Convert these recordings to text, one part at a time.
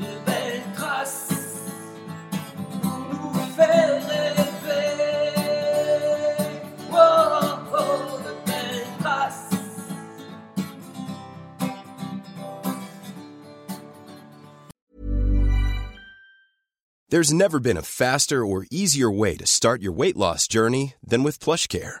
de belles traces pour nous faire rêver. Oh, oh, de belles traces. There's never been a faster or easier way to start your weight loss journey than with PlushCare.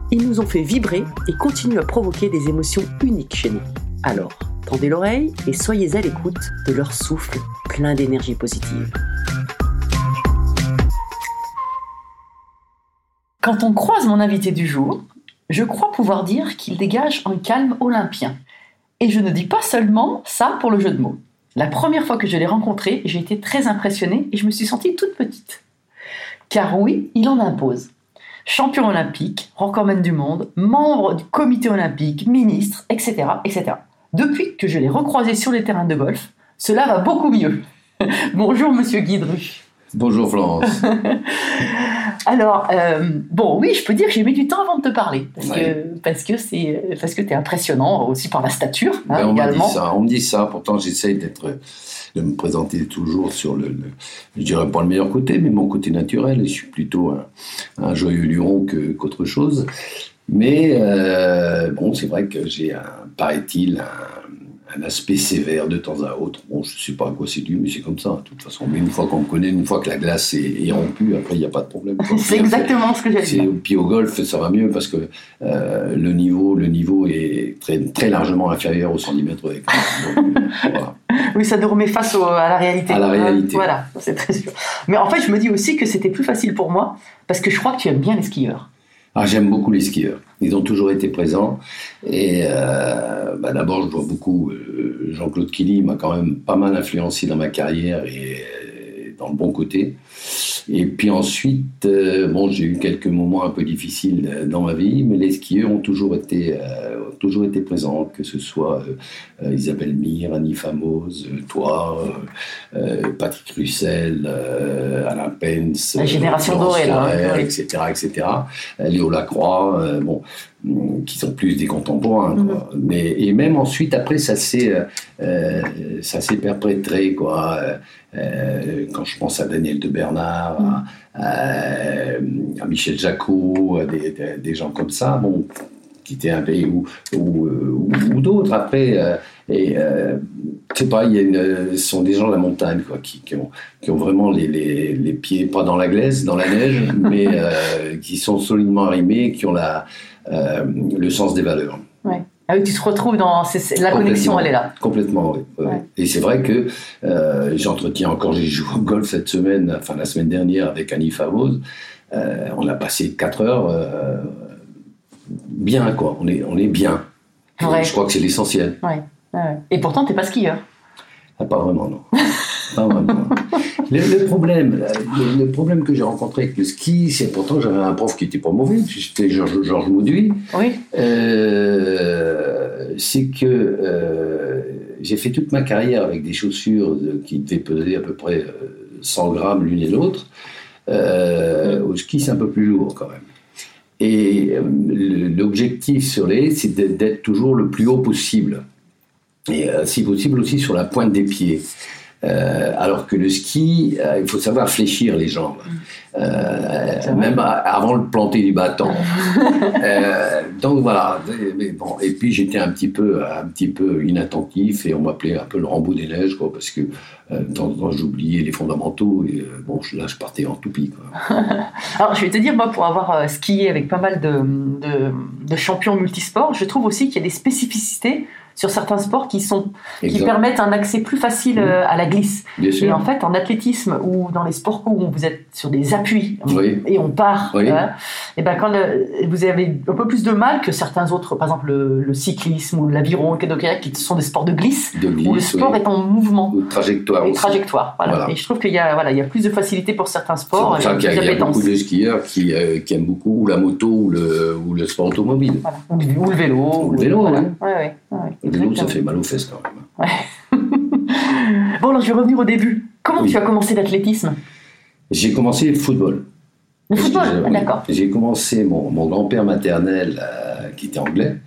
Ils nous ont fait vibrer et continuent à provoquer des émotions uniques chez nous. Alors, tendez l'oreille et soyez à l'écoute de leur souffle plein d'énergie positive. Quand on croise mon invité du jour, je crois pouvoir dire qu'il dégage un calme olympien. Et je ne dis pas seulement ça pour le jeu de mots. La première fois que je l'ai rencontré, j'ai été très impressionnée et je me suis sentie toute petite. Car oui, il en impose. Champion olympique, recordman du monde, membre du comité olympique, ministre, etc., etc. Depuis que je l'ai recroisé sur les terrains de golf, cela va beaucoup mieux. Bonjour Monsieur Guidru. Bonjour Florence. Alors, euh, bon, oui, je peux dire que j'ai mis du temps avant de te parler, parce Ouais. que parce que c'est parce que t'es impressionnant aussi par la stature hein, Ben, on m'a dit ça, on me dit ça. Pourtant, j'essaye d'être, de me présenter toujours sur le, le- je dirais pas le meilleur côté, mais mon côté naturel. Je suis plutôt un, un joyeux luron qu'autre chose. Mais euh, bon, c'est vrai que j'ai un, paraît-il, un, un aspect sévère de temps à autre. Bon, je sais pas à quoi c'est dû, mais c'est comme ça, de toute façon. Mais une fois qu'on me connaît, une fois que la glace est, est rompue, après, il n'y a pas de problème. C'est exactement ce que C'est- dire. Puis au golf, ça va mieux parce que euh, le niveau, le niveau est très, très largement inférieur aux 110 mètres avec. Donc, voilà. Oui, ça nous remet face au- à la réalité. À la réalité. Voilà, c'est très sûr. Mais en fait, je me dis aussi que c'était plus facile pour moi parce que je crois que tu aimes bien les skieurs. Ah, j'aime beaucoup les skieurs. Ils ont toujours été présents. Et euh, bah, d'abord, je vois beaucoup. euh, Jean-Claude Killy m'a quand même pas mal influencé dans ma carrière et euh, dans le bon côté. Et puis ensuite, euh, bon, j'ai eu quelques moments un peu difficiles euh, dans ma vie, mais les skieurs ont toujours été, euh, ont toujours été présents, que ce soit Isabelle Mire, Annie Famoz, euh, toi, Patrick Russell, Alain Pence, La génération dorée, là, hein, oui. etc., etc. Léo Lacroix, bon, hum, qui sont plus des contemporains. quoi. Mais, et même ensuite, après, ça s'est, euh, ça s'est perpétré, quoi. Euh, quand je pense à Daniel de À- à Michel Jacot, des, des- des gens comme ça, bon, qui étaient un pays ou, ou, euh, ou- ou d'autres après. euh, et euh, sais pas, il y a une, ce sont des gens de la montagne, quoi, qui, qui ont, qui ont vraiment les, les, les pieds pas dans la glaise, dans la neige, mais euh, qui sont solidement arrimés, qui ont la, euh, le sens des valeurs. Ah oui, tu te retrouves dans la connexion, elle est là. Complètement, oui. Ouais. Et c'est vrai que euh, j'entretiens encore, j'ai joué au golf cette semaine, enfin la semaine dernière avec Annie Favose. Euh, on a passé 4 heures euh, bien, quoi. On est, on est bien. Ouais. Je crois que c'est l'essentiel. Ouais. Et pourtant, t'es pas skieur. Ah, pas vraiment, non. Pas vraiment. Le, le problème, le, le problème que j'ai rencontré avec le ski, c'est pourtant j'avais un prof qui était pas mauvais, c'était Georges Georges Mauduit. Oui. Euh, c'est que euh, j'ai fait toute ma carrière avec des chaussures qui devaient peser à peu près euh, 100 grammes l'une et l'autre. Euh, Au ski, c'est un peu plus lourd quand même. Et euh, l'objectif sur les c'est d'être toujours le plus haut possible. Et euh, si possible aussi sur la pointe des pieds. Euh, alors que le ski, euh, il faut savoir fléchir les jambes, Euh, vrai. même à- avant le planter du bâton. Euh, donc voilà. Mais bon, et puis j'étais un petit peu, un petit peu inattentif et on m'appelait un peu le Rambo des neiges, quoi, parce que euh, de temps en temps j'oubliais les fondamentaux et euh, bon, là je partais en toupie. Quoi. Alors, je vais te dire, moi, pour avoir euh, skié avec pas mal de, de, de champions multisports, je trouve aussi qu'il y a des spécificités sur certains sports qui, sont, qui permettent un accès plus facile euh, à la glisse. Bien Et en fait, en athlétisme ou dans les sports co où vous êtes sur des appuis Oui. et on part, Oui. hein, et ben quand le- vous avez un peu plus de mal que certains autres, par exemple le, le cyclisme ou l'aviron, le kayak, qui sont des sports de glisse, De où le glisse, sport oui. est en mouvement. Ou trajectoire Et aussi. trajectoire, voilà. Voilà. Et je trouve qu'il y a, voilà, il y a plus de facilité pour certains sports. pour ça et qu'il y a, il y a beaucoup de skieurs qui, euh, qui aiment beaucoup ou la moto ou le, ou le sport automobile. Ou, le- ou le vélo. Ou le vélo, voilà. oui. Ouais, ouais, ouais, Ça fait mal aux fesses quand même. Bon, alors je vais revenir au début. Comment Oui. tu as commencé l'athlétisme? J'ai commencé le football. Le football, ah, d'accord. J'ai commencé, mon, mon grand-père maternel, euh, qui était anglais,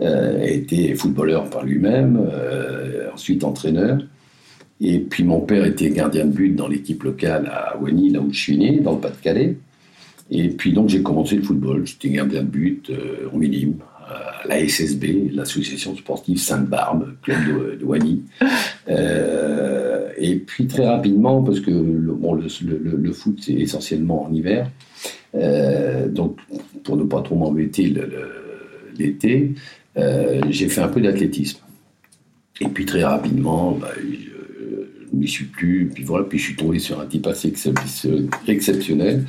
euh, était footballeur par lui-même, euh, ensuite entraîneur. Et puis mon père était gardien de but dans l'équipe locale à Wany, là où je suis né, dans le Pas-de-Calais. Et puis donc j'ai commencé le football. J'étais gardien de but euh, en minime, la SSB, l'association sportive Sainte-Barbe, club de, Wany. Euh, et puis très rapidement, parce que le, bon, le, foot c'est essentiellement en hiver, euh, donc pour ne pas trop m'embêter l'été, euh, j'ai fait un peu d'athlétisme. Et puis très rapidement, bah, je ne m'y suis plus. Puis voilà, puis je suis tombé sur un type assez excep- exceptionnel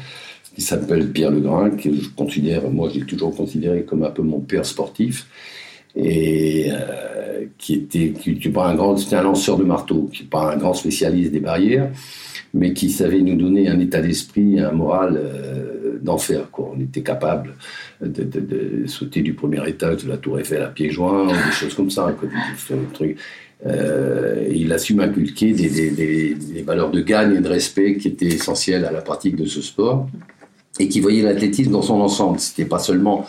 qui s'appelle Pierre Legrain, que je considère, moi j'ai toujours considéré comme un peu mon père sportif, et euh, qui était, qui était pas un grand, c'était un lanceur de marteau, qui n'est pas un grand spécialiste des barrières, mais qui savait nous donner un état d'esprit, un moral euh, d'enfer. On était capable de, sauter du premier étage de la Tour Eiffel à pieds joints, des choses comme ça. Des- trucs. Euh, il a su m'inculquer des valeurs de gagne et de respect qui étaient essentielles à la pratique de ce sport et qui voyait l'athlétisme dans son ensemble. C'était pas seulement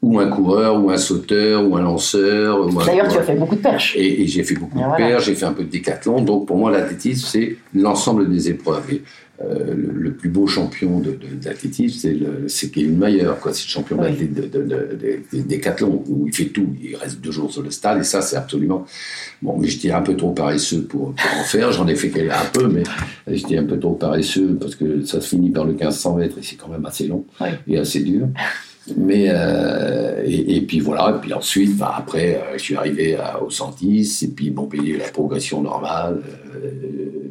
ou un coureur, ou un sauteur, ou un lanceur. Ou un D'ailleurs, tu as fait beaucoup de perches. Et, et j'ai fait beaucoup Et de voilà. paires, j'ai fait un peu de décathlon. Donc pour moi, l'athlétisme, c'est l'ensemble des épreuves. Et, euh, le, le plus beau champion d'athlétisme, c'est, Kevin Mayer. C'est le champion Oui. de, de, de- de- de décathlon, où il fait tout. Il reste deux jours sur le stade, et ça, c'est absolument. Bon, mais j'étais un peu trop paresseux pour, pour en faire. J'en ai fait un peu, mais j'étais un peu trop paresseux parce que ça se finit par le 1500 mètres et c'est quand même assez long Oui. et assez dur. Mais euh, et, et puis voilà, et puis ensuite, bah, après, euh, je suis arrivé à, au 110, et puis Montpellier, la progression normale, euh,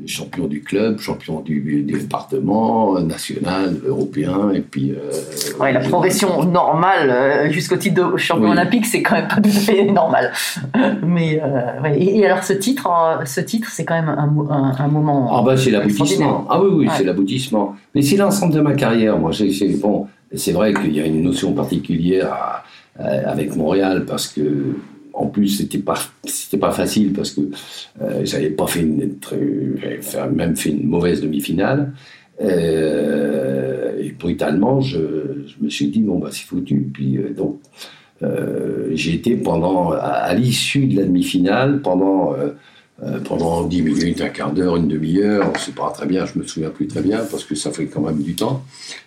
champion du club, champion du, du département, national, européen, et puis. euh, Ouais, la progression normale euh, jusqu'au titre de champion Oui. olympique, c'est quand même pas tout à fait normal. Mais euh, ouais. et, et alors ce titre, euh, ce titre, c'est quand même un, un, un moment. Ah bah c'est l'aboutissement. Ah oui, oui, Ouais. c'est l'aboutissement. Mais c'est l'ensemble de ma carrière. Moi, j'ai- bon, c'est vrai qu'il y a une notion particulière à- à- avec Montréal parce que, en plus, c'était pas, pas facile parce que euh, j'avais pas fait une, même fait une mauvaise demi-finale. Euh, et brutalement, je, me suis dit bon bah c'est foutu. Puis euh, j'ai été pendant à, l'issue de la demi-finale pendant pendant 10 minutes, un quart d'heure, une demi-heure, c'est pas très bien, je me souviens plus très bien parce que ça fait quand même du temps.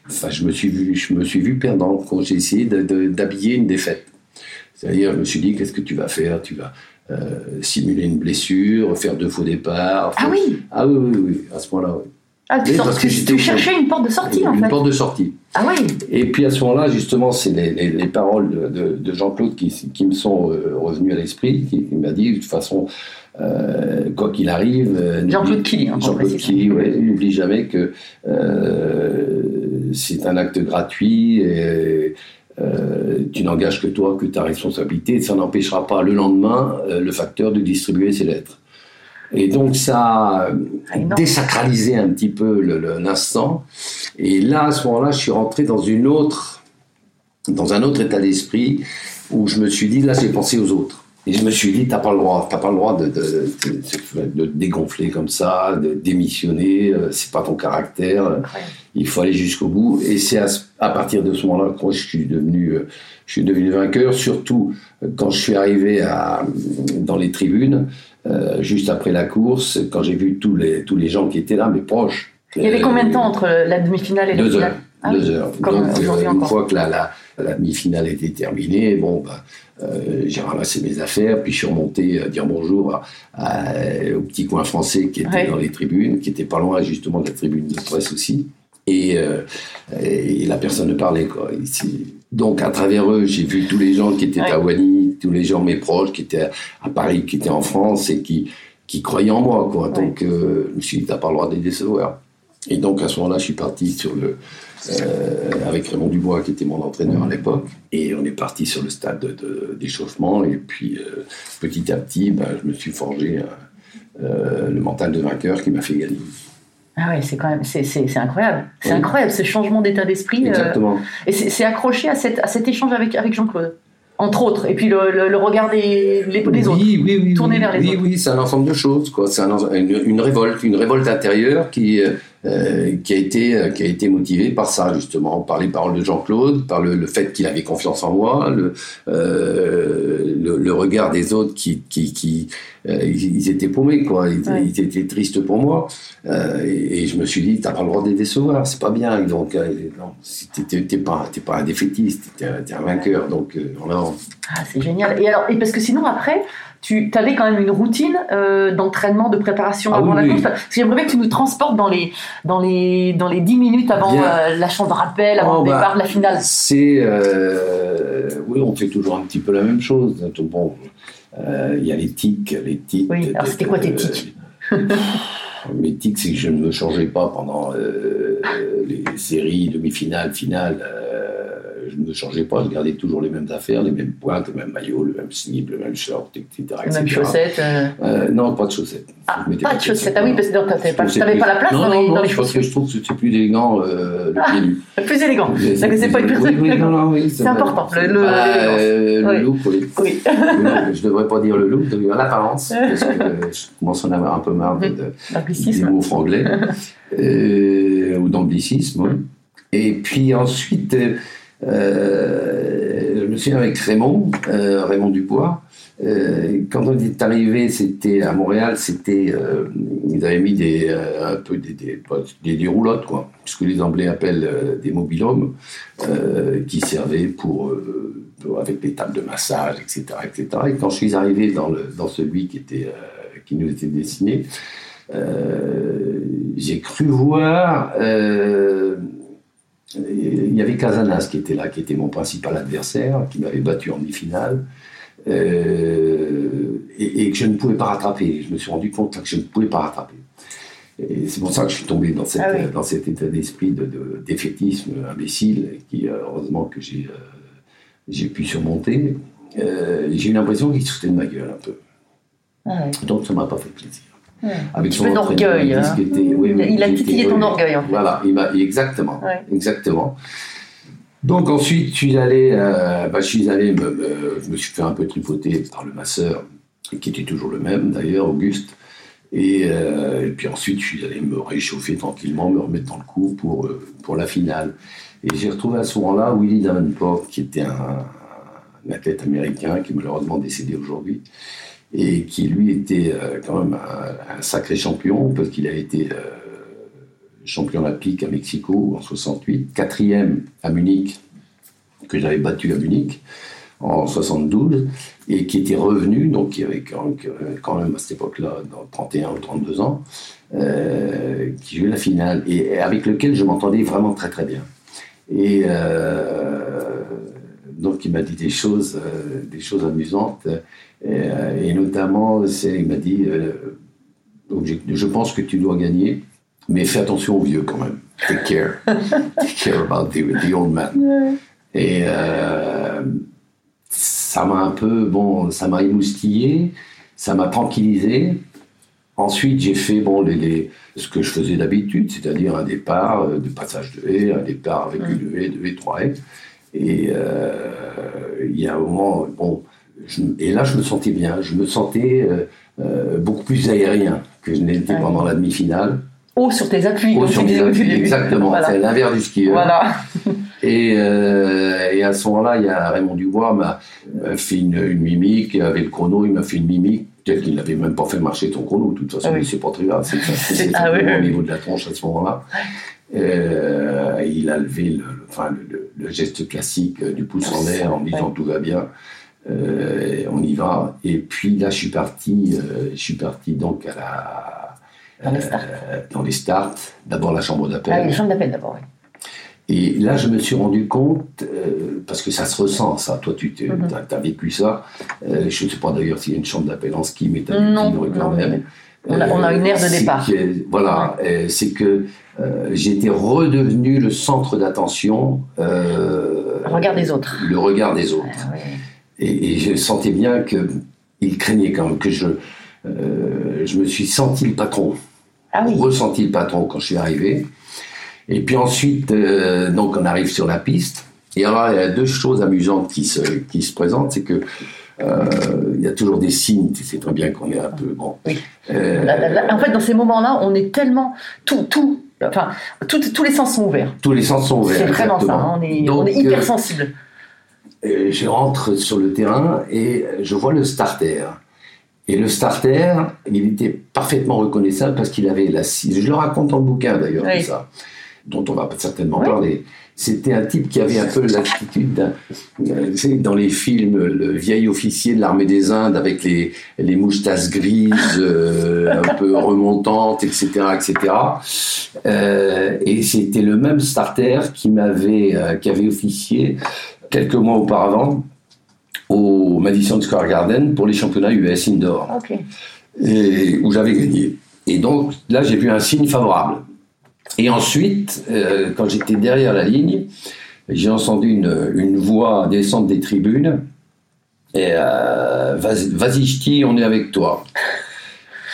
Enfin, je me suis vu, je me suis vu perdant quand j'ai essayé d'habiller une défaite. C'est-à-dire, je me suis dit, qu'est-ce que tu vas faire? Tu vas euh, simuler une blessure, faire deux faux départs. Ah oui, Ah oui, oui, oui, à ce moment-là, oui. ah, tu, parce que tu cherchais une porte de sortie en Une fait. porte de sortie. Ah oui, Et puis à ce moment-là, justement, c'est les, les- les paroles de, de- de Jean-Claude qui, qui me sont euh, revenues à l'esprit, qui, qui m'a dit, de toute façon, euh, quoi qu'il arrive... euh, Jean-Claude Killy, hein, Jean-Claude. Killy, ouais, n'oublie jamais que c'est un acte gratuit et euh, tu n'engages que toi, que ta responsabilité, et ça n'empêchera pas le lendemain euh, le facteur de distribuer ses lettres. Et donc ça a Ah, désacralisé un petit peu l'instant. Et là, à ce moment-là, je suis rentré dans une autre, dans un autre état d'esprit où je me suis dit, là, j'ai pensé aux autres. Et je me suis dit, t'as pas le droit, t'as pas le droit de, de, de, de te dégonfler comme ça, de démissionner, euh, c'est pas ton caractère. Il faut aller jusqu'au bout. Et c'est à, partir de ce moment-là que je suis devenu, euh, je suis devenu vainqueur, surtout euh, quand je suis arrivé à, dans les tribunes, euh, juste après la course, quand j'ai vu tous les, tous les gens qui étaient là, mes proches. Il y avait Euh, combien de temps entre la demi-finale et la deux finale heures. Ah deux heures. Comme Donc, euh, une fois que la, la, la demi-finale était terminée, bon, bah, euh, j'ai ramassé mes affaires, puis je suis remonté à dire bonjour à- à- au petit coin français qui était Ouais. dans les tribunes, qui était pas loin justement de la tribune de presse aussi. Et, euh, et la personne ne parlait. Quoi. Donc, à travers eux, j'ai vu tous les gens qui étaient Ouais. à Wany, tous les gens, mes proches, qui étaient à Paris, qui étaient en France et qui, qui croyaient en moi. Quoi. Donc, euh, je me suis dit, t'as pas le droit de les décevoir. Et donc, à ce moment-là, je suis parti sur le, euh, avec Raymond Dubois, qui était mon entraîneur à l'époque. Et on est parti sur le stade de- de- d'échauffement. Et puis, petit à petit, ben, je me suis forgé le mental de vainqueur qui m'a fait gagner. Ah ouais, c'est quand même, c'est, c'est, c'est incroyable. C'est Oui. incroyable ce changement d'état d'esprit. euh, Exactement. et c'est, c'est accroché à, cette, à cet échange avec, avec Jean-Claude, entre autres. Et puis le, le, le regard des, les, autres. Oui, oui, oui. Tourner oui, vers les oui, autres. Oui, c'est un ensemble de choses. Quoi. C'est un une, une révolte, une révolte intérieure qui, euh, euh, qui, a été, qui a été motivée par ça, justement, par les paroles de Jean-Claude, par le, le fait qu'il avait confiance en moi, le, euh, le, regard des autres qui, qui, qui ils, ils étaient paumés, quoi. Ils, Ouais. ils étaient tristes pour moi. Euh, et, et je me suis dit, t'as pas le droit de les décevoir, c'est pas bien. Donc, euh, non, si t'es pas, pas un défaitiste, t'es un, un vainqueur. Donc, euh. Ah, c'est génial. Et alors, et parce que sinon après, tu avais quand même une routine euh, d'entraînement, de préparation Ah avant oui, la oui. course? Parce que j'aimerais bien que tu nous transportes dans les dans les dans les 10 minutes avant euh, la chambre de rappel, avant Oh, le bah, départ de la finale. C'est. euh, oui, on fait toujours un petit peu la même chose. Bon, euh, il y a les tics. Les tics Oui, alors c'était quoi tes tics Mes tics, c'est que je ne me changeais pas pendant euh, les séries, demi-finales, finales. euh, je ne changeais pas, je gardais toujours les mêmes affaires, les mêmes pointes, le même maillot, le même slip, le même short, etc. Les mêmes chaussettes. euh, Euh, non, pas de chaussettes. Ah, pas de chaussettes. Ah oui, parce que donc, t'avais pas, la place non, dans, les, non, dans les non, parce que je trouve que c'est plus élégant euh, le pied nu. Plus élégant. C'est pas une personne oui, oui, C'est important, le- Bah, euh, look, oui. Je devrais pas dire le look, je devrais l'apparence, parce que je commence à en avoir un peu marre de, de- des mots franglais, ou d'anglicisme. Et puis ensuite, je me souviens avec Raymond, euh, Raymond Dubois, euh, quand on est arrivé, c'était à Montréal, c'était, euh, ils avaient mis des, euh, un peu des, des, des, roulottes, quoi, ce que les Anglais appellent euh, des mobilhomes, euh, qui servaient pour, euh, avec des tables de massage, etc., etc. Et quand je suis arrivé dans, le, dans celui qui était, euh, qui nous était dessiné, euh, j'ai cru voir. Il y avait Casanas qui était là, qui était mon principal adversaire, qui m'avait battu en demi-finale, euh, et, et que je ne pouvais pas rattraper. Je me suis rendu compte que je ne pouvais pas rattraper. Et c'est pour ça que je suis tombé dans, cette, Ah oui. dans cet état d'esprit de, de défaitisme imbécile, qui euh, heureusement que j'ai euh, j'ai pu surmonter. Euh, j'ai eu l'impression qu'il se foutait de ma gueule un peu. Ah. Donc ça m'a pas fait plaisir. Ouais. Avec petit peu d'orgueil, il hein. oui, a titillé ton orgueil, en fait. Voilà, il m'a- exactement, Ouais. exactement. Donc ensuite, je suis allé, euh, bah, je suis allé, me, me- je me suis fait un peu tripoter par le masseur, qui était toujours le même d'ailleurs, Auguste. Et, euh, et puis ensuite, je suis allé me réchauffer tranquillement, me remettre dans le coup pour, euh, pour la finale. Et j'ai retrouvé à ce moment-là Willie Davenport, qui était un, un athlète américain qui est malheureusement décédé aujourd'hui, et qui lui était euh, quand même un, sacré champion, parce qu'il a été euh, champion olympique à Mexico en 68, quatrième à Munich, que j'avais battu à Munich en 72, et qui était revenu, donc qui avait quand même à cette époque-là, dans 31 ou 32 ans, euh, qui jouait la finale, et avec lequel je m'entendais vraiment très très bien. Et donc il m'a dit des choses, euh, des choses amusantes, euh, et notamment, il m'a dit, euh, donc, je- pense que tu dois gagner, mais fais attention aux vieux quand même. Take care. Take care about the, the old man. Et ça m'a un peu, bon, ça m'a émoustillé, ça m'a tranquillisé. Ensuite, j'ai fait bon, les, les- ce que je faisais d'habitude, c'est-à-dire un départ euh, de passage de haie, un départ avec une haie, deux haies, trois haies. Et euh, il y a un moment, bon, je- et là, je me sentais bien. Je me sentais euh, euh, beaucoup plus aérien que je n'étais Ouais. pendant la demi-finale. Haut sur tes appuis. Haut comme sur mes appuis, exactement. Voilà. C'est l'inverse du skieur. Voilà. Et, euh, et à ce moment-là, il y a Raymond Dubois m'a fait une, une mimique avec le chrono. Il m'a fait une mimique peut-être qu'il n'avait même pas fait marcher ton chrono. De toute façon, Ah oui. c'est pas très grave. C'est ah simplement oui, oui. au niveau de la tronche à ce moment-là. Euh, il a levé le, le- enfin, le, le- geste classique du pouce en l'air en disant tout va bien. Euh, on y va. Et puis là, je suis parti. euh, je suis parti donc à la Dans les starts. euh, dans les starts. D'abord la chambre d'appel. Ah, les chambres d'appel d'abord. oui. Et là, je me suis rendu compte, parce que ça se ressent, ça. Toi, tu Mhm. as, vécu ça. Je ne sais pas d'ailleurs s'il y a une chambre d'appel en ski, mais tu as Non, quand même. On a, on a une aire de départ. que- voilà, c'est que j'étais redevenu le centre d'attention. euh, Le regard des autres. Le regard des autres. Ah. Et, et je sentais bien qu'il craignait quand même que je. euh, je me suis senti le patron Ah oui. ressenti le patron quand je suis arrivé. Et puis ensuite, euh, donc on arrive sur la piste. Et alors, il y a deux choses amusantes qui se, qui se présentent. C'est que euh, il y a toujours des signes. Tu sais très bien qu'on est un peu. Bon. Oui. Euh, en fait, dans ces moments-là, on est tellement. Tout, tout, enfin, tout- tous les sens sont ouverts. tous les sens sont ouverts. C'est vraiment ça. hein, On est, Donc, on est hyper euh, sensible. euh, je rentre sur le terrain et je vois le starter. Et le starter, il était parfaitement reconnaissable parce qu'il avait la Je le raconte dans le bouquin d'ailleurs, Oui. ça, dont on va certainement Oui. parler. C'était un type qui avait un peu l'attitude euh, dans les films, le vieil officier de l'armée des Indes avec les, les moustaches grises, euh, un peu remontantes, etc. etc. Euh, et c'était le même starter qui m'avait euh, qui avait officié quelques mois auparavant au Madison Square Garden pour les championnats US indoor et où j'avais gagné. Et donc là, j'ai vu un signe favorable. Et ensuite, euh, quand j'étais derrière la ligne, j'ai entendu une, une voix descendre des tribunes. Et euh, vas-y, ch'ti, on est avec toi.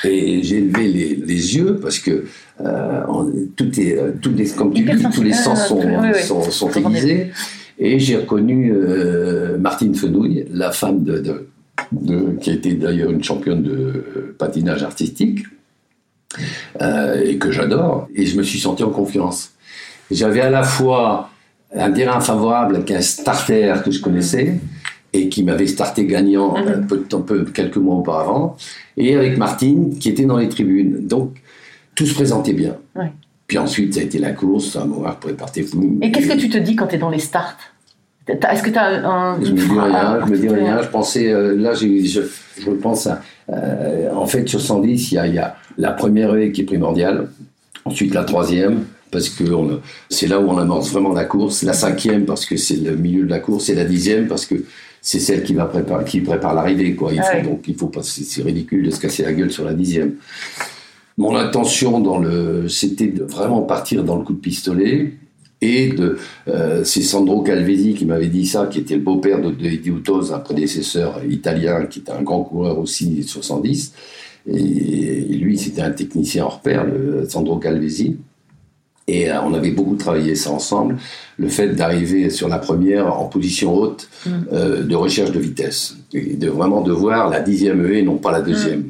Et j'ai levé les, les yeux parce que euh, on- tout est, tout comme tu dis, tous les sens sont, oui, oui. sont, aiguisés. Et j'ai reconnu Martine Fenouille, la femme de, de- de- qui a été d'ailleurs une championne de patinage artistique, euh, et que j'adore. Et je me suis senti en confiance. J'avais à la fois un terrain favorable avec un starter que je connaissais et qui m'avait starté gagnant Mhm. un peu de temps, peu, quelques mois auparavant, et avec Martine qui était dans les tribunes. Donc tout se présentait bien. Ouais. Puis ensuite, ça a été la course, un moment partait fou. Et qu'est-ce que tu te dis quand tu es dans les starts? Est-ce que tu as un. Je me dis rien, je me dis rien. Je pensais, euh, là, je, je pense à. euh, en fait, sur 110, il y a, il y a la première haie qui est primordiale, ensuite la troisième, parce que on- c'est là où on amorce vraiment la course, la cinquième, parce que c'est le milieu de la course, et la dixième, parce que c'est celle qui, va préparer, qui prépare l'arrivée. Quoi. Il Ah faut, ouais. Donc, il faut pas. C'est c'est ridicule de se casser la gueule sur la dixième. Mon intention, dans le, c'était de vraiment partir dans le coup de pistolet. Et de, euh, c'est Sandro Calvesi qui m'avait dit ça, qui était le beau-père de, de Eddie Utos, un prédécesseur italien qui était un grand coureur aussi sur 110. Et, et lui, c'était un technicien hors pair, le Sandro Calvesi. Et euh, on avait beaucoup travaillé ça ensemble. Le fait d'arriver sur la première en position haute euh, de recherche de vitesse. Et de vraiment de voir la dixième haie, non pas la deuxième.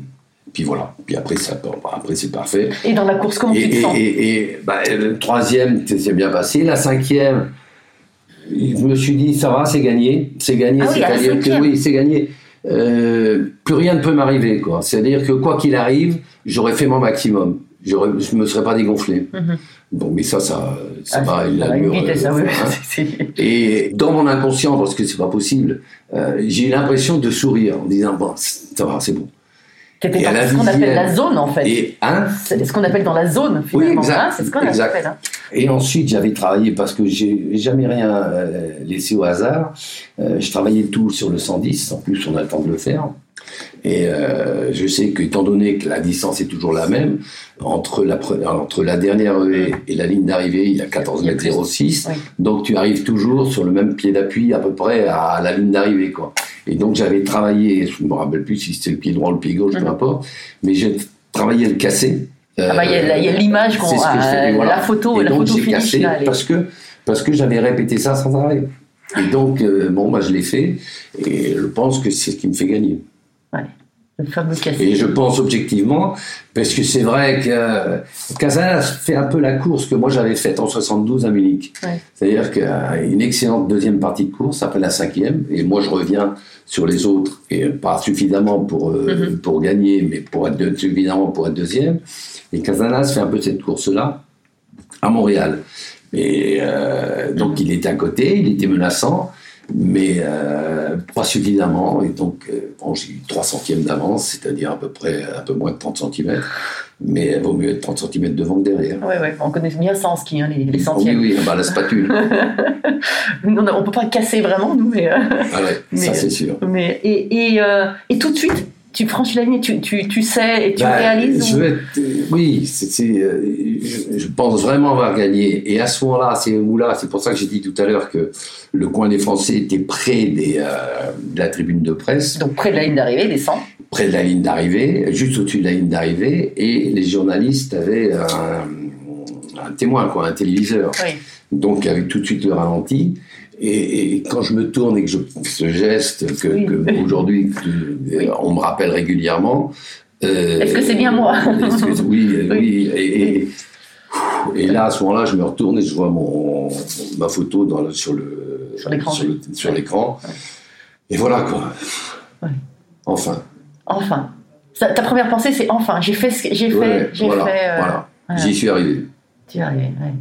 Puis voilà. Puis après, ça, après c'est parfait. Et dans la course, comment Et, tu te sens et- et, bah, le troisième, c'est bien passé. La cinquième, je me suis dit, ça va, c'est gagné. C'est gagné, Ah oui, c'est-à-dire que oui, c'est gagné. Euh, plus rien ne peut m'arriver, quoi. C'est-à-dire que quoi qu'il arrive, j'aurais fait mon maximum. Je me serais pas dégonflé. Bon, mais ça, ça, ça Mhm. Ah, va. euh, Et dans mon inconscient, parce que c'est pas possible, euh, j'ai eu l'impression de sourire en disant, bon, ça va, c'est bon. Et la ce qu'on appelle la zone, en fait. Et, hein, C'est ce qu'on appelle dans la zone, finalement. exact, hein, c'est ce qu'on exact. appelle. hein. Et ensuite, j'avais travaillé parce que j'ai jamais rien euh, laissé au hasard. Euh, je travaillais tout sur le 110. En plus, on a le temps de le faire. Et euh, je sais qu'étant donné que la distance est toujours la même, entre la, pre- entre la dernière haie et la ligne d'arrivée, il y a 14 mètres 06. Oui. Donc tu arrives toujours sur le même pied d'appui à peu près à la ligne d'arrivée. quoi. Et donc j'avais travaillé, je ne me rappelle plus si c'était le pied droit ou le pied gauche, peu Mhm. importe, mais j'ai travaillé à le casser. Ah bah, il y a l'image qu'on je fais, a, voilà. la photo, Et la donc, photo finish. cassé là, parce que, parce que j'avais répété ça sans arrêt. Et donc, euh, bon, moi, je l'ai fait. Et je pense que c'est ce qui me fait gagner. Le fameux cassé. Et je pense objectivement, parce que c'est vrai que Casanas fait un peu la course que moi j'avais faite en 72 à Munich. Ouais. C'est-à-dire qu'une excellente deuxième partie de course, après la cinquième, et moi je reviens sur les autres, et pas suffisamment pour, euh, Mhm. pour gagner, mais pour être, suffisamment pour être deuxième. Et Casanas fait un peu cette course-là à Montréal. Et euh, donc il était à côté, il était menaçant, mais euh, pas suffisamment. Et donc euh, bon, j'ai eu 3 centièmes d'avance, c'est-à-dire à peu près un peu moins de 30 cm. Mais il vaut mieux être 30 cm devant que derrière. Ouais, ouais, on connaît bien ça en ski, hein, les, les Oui, centièmes. oui, bah, la spatule. On, on peut pas casser vraiment, nous, mais. euh, Ah ouais, ça c'est sûr. mais et, et, euh, et tout de suite, tu franchis la ligne, et tu, tu, tu sais et tu Bah, réalises. je ou- vais être- oui, c'est, c'est, euh, je, je pense vraiment avoir gagné. Et à ce moment-là, à ces moments-là, c'est pour ça que j'ai dit tout à l'heure que le coin des Français était près des, euh, de la tribune de presse, Donc près de la ligne d'arrivée, descend. près de la ligne d'arrivée, juste au-dessus de la ligne d'arrivée, et les journalistes avaient un, un témoin, quoi, un téléviseur. Oui. Donc avec tout de suite le ralenti. Et, et quand je me tourne et que je ce geste que, Oui. que aujourd'hui euh, on me rappelle régulièrement. euh, Est-ce que c'est bien moi que- Oui, euh, Oui. oui. Et, là, à ce moment-là, je me retourne et je vois mon, ma photo dans sur le Sur l'écran. sur Ouais. Et voilà quoi. Ouais. Enfin. Enfin. Ça- ta première pensée, c'est enfin. J'ai fait, ce que- j'ai fait, j'ai voilà, fait. euh, voilà. voilà. J'y suis arrivé. Tu es arrivé, ouais.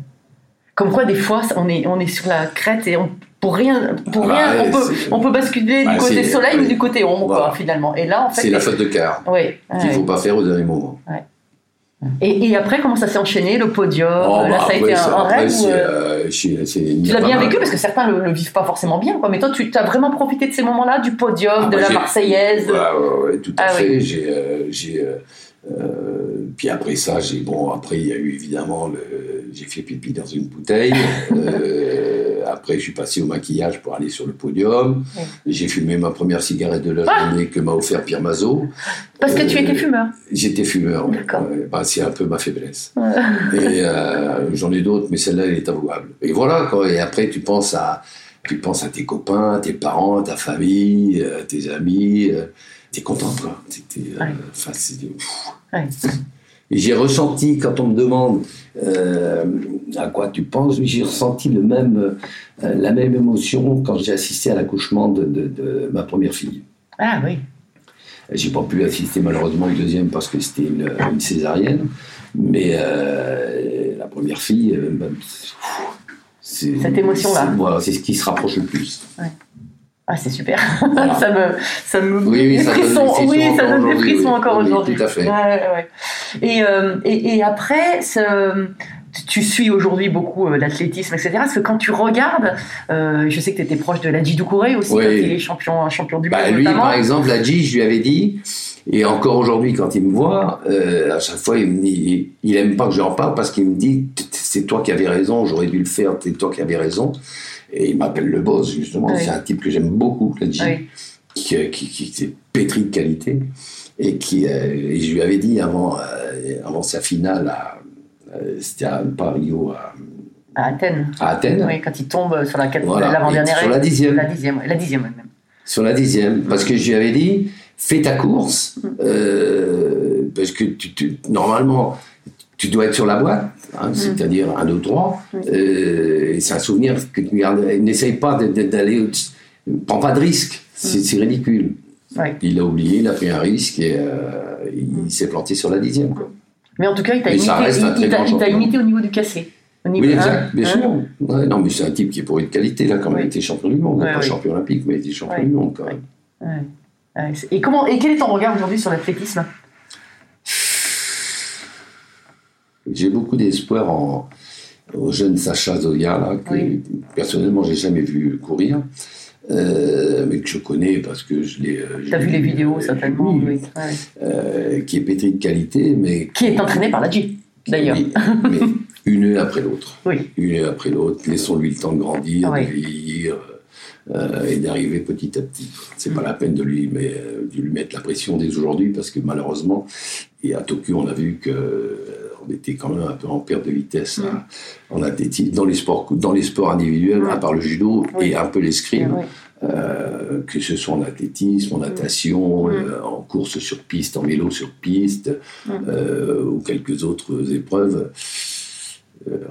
Comme quoi, des fois, on est, on est sur la crête et on, pour rien, pour Ah bah rien, ouais, on, peut, on peut basculer Bah, du côté c'est- soleil ou ouais. du côté ombre, Voilà. quoi, finalement. Et là, en fait, C'est la faute de quart Oui. qu'il ne faut pas faire au dernier moment. Et, et après, comment ça s'est enchaîné, le podium? Oh, Là, bah, ça a été un, c'est- un rêve ou, euh, euh, Tu l'as bien vécu parce que certains le, le vivent pas forcément bien, quoi. Mais toi, tu as vraiment profité de ces moments-là, du podium, Ah, de bah, la Marseillaise? de- Ouais, ouais, ouais, tout à Ah fait. oui. Euh, puis après ça, j'ai bon. Après, il y a eu évidemment le. J'ai fait pipi dans une bouteille. Euh, après, je suis passé au maquillage pour aller sur le podium. J'ai fumé ma première cigarette de la Ah journée que m'a offert Pierre Mazot. Parce que tu Euh, étais fumeur. J'étais fumeur. D'accord. Bah, c'est un peu ma faiblesse. Et euh, j'en ai d'autres, mais celle-là, elle est avouable. Et voilà, quoi. Et après, tu penses à, tu penses à tes copains, tes parents, ta famille, euh, tes amis. T'es content, quoi. T'es- euh, Ouais. J'ai ressenti, quand on me demande euh, à quoi tu penses, j'ai ressenti le même, euh, la même émotion quand j'ai assisté à l'accouchement de, de- de ma première fille. Ah oui. J'ai pas pu assister malheureusement au deuxième parce que c'était une, une césarienne. Mais euh, la première fille, bah, c'est. Cette émotion-là. Voilà, c'est ce qui se rapproche le plus. Ah, c'est super. Voilà. ça me, ça me Oui, oui, ça frissons. Oui, ça donne des aujourd'hui, frissons encore Oui, aujourd'hui. tout à fait. Ouais, ouais, ouais. Et, euh, et, et après, ce- tu suis aujourd'hui beaucoup euh, l'athlétisme, etc. Parce que quand tu regardes, euh, je sais que tu étais proche de Ladji Doucouré aussi, Oui. quand il est champion, champion du monde Bah, lui, notamment. par exemple, Ladji, je lui avais dit, et encore aujourd'hui, quand il me voit, euh, à chaque fois, il me dit, il aime pas que j'en parle parce qu'il me dit, c'est toi qui avais raison, j'aurais dû le faire, c'est toi qui avais raison. Et il m'appelle le boss, justement. Oui. C'est un type que j'aime beaucoup, Ladji. Oui. qui, euh, qui, qui était pétri de qualité et qui euh, et je lui avais dit avant euh, avant sa finale à euh, c'était à pas à Athènes. à Athènes Oui, quand il tombe sur la Voilà. l'avant-dernière. Sur la dixième. La dixième, la dixième même. sur la dixième parce que je lui avais dit fais ta course euh, parce que tu, tu- normalement tu dois être sur la boîte hein, c'est-à-dire un 2 3 euh, c'est un souvenir que tu gardes n'essaye pas d'aller prends pas de risque c'est c'est ridicule Ouais. Il a oublié, il a pris un risque et euh, il s'est planté sur la dixième. Quoi. Mais en tout cas, il t'a imité, il- il imité au niveau du cassé. Oui, exact, bien hein. sûr. Ouais, non, mais c'est un type qui est pour de qualité, là, quand même. Il était champion du monde. Ouais, pas champion olympique, mais il était champion du monde, quand même. Et, comment, et quel est ton regard aujourd'hui sur l'athlétisme? J'ai beaucoup d'espoir en, au jeune Sacha Zoya, là, que Oui. personnellement, j'ai jamais vu courir. euh, mais que je connais parce que je l'ai. euh, Tu as j'ai vu les vidéos, certainement. oui, oui. Ouais. euh, qui est pétri de qualité, mais. Qui est entraîné par la G, d'ailleurs. Mais une après l'autre. Oui. Une après l'autre. Laissons-lui le temps de grandir, Oui. de vieillir euh, et d'arriver petit à petit. C'est Mm. pas la peine de lui, mais, de lui mettre la pression dès aujourd'hui parce que malheureusement, Et à Tokyo, on a vu que on était quand même un peu en perte de vitesse hein, en athlétisme, dans les sports, dans les sports individuels, à part le judo Oui. et un peu l'escrime. Oui. Euh, que ce soit en athlétisme, en natation, euh, en course sur piste, en vélo sur piste, euh, ou quelques autres épreuves,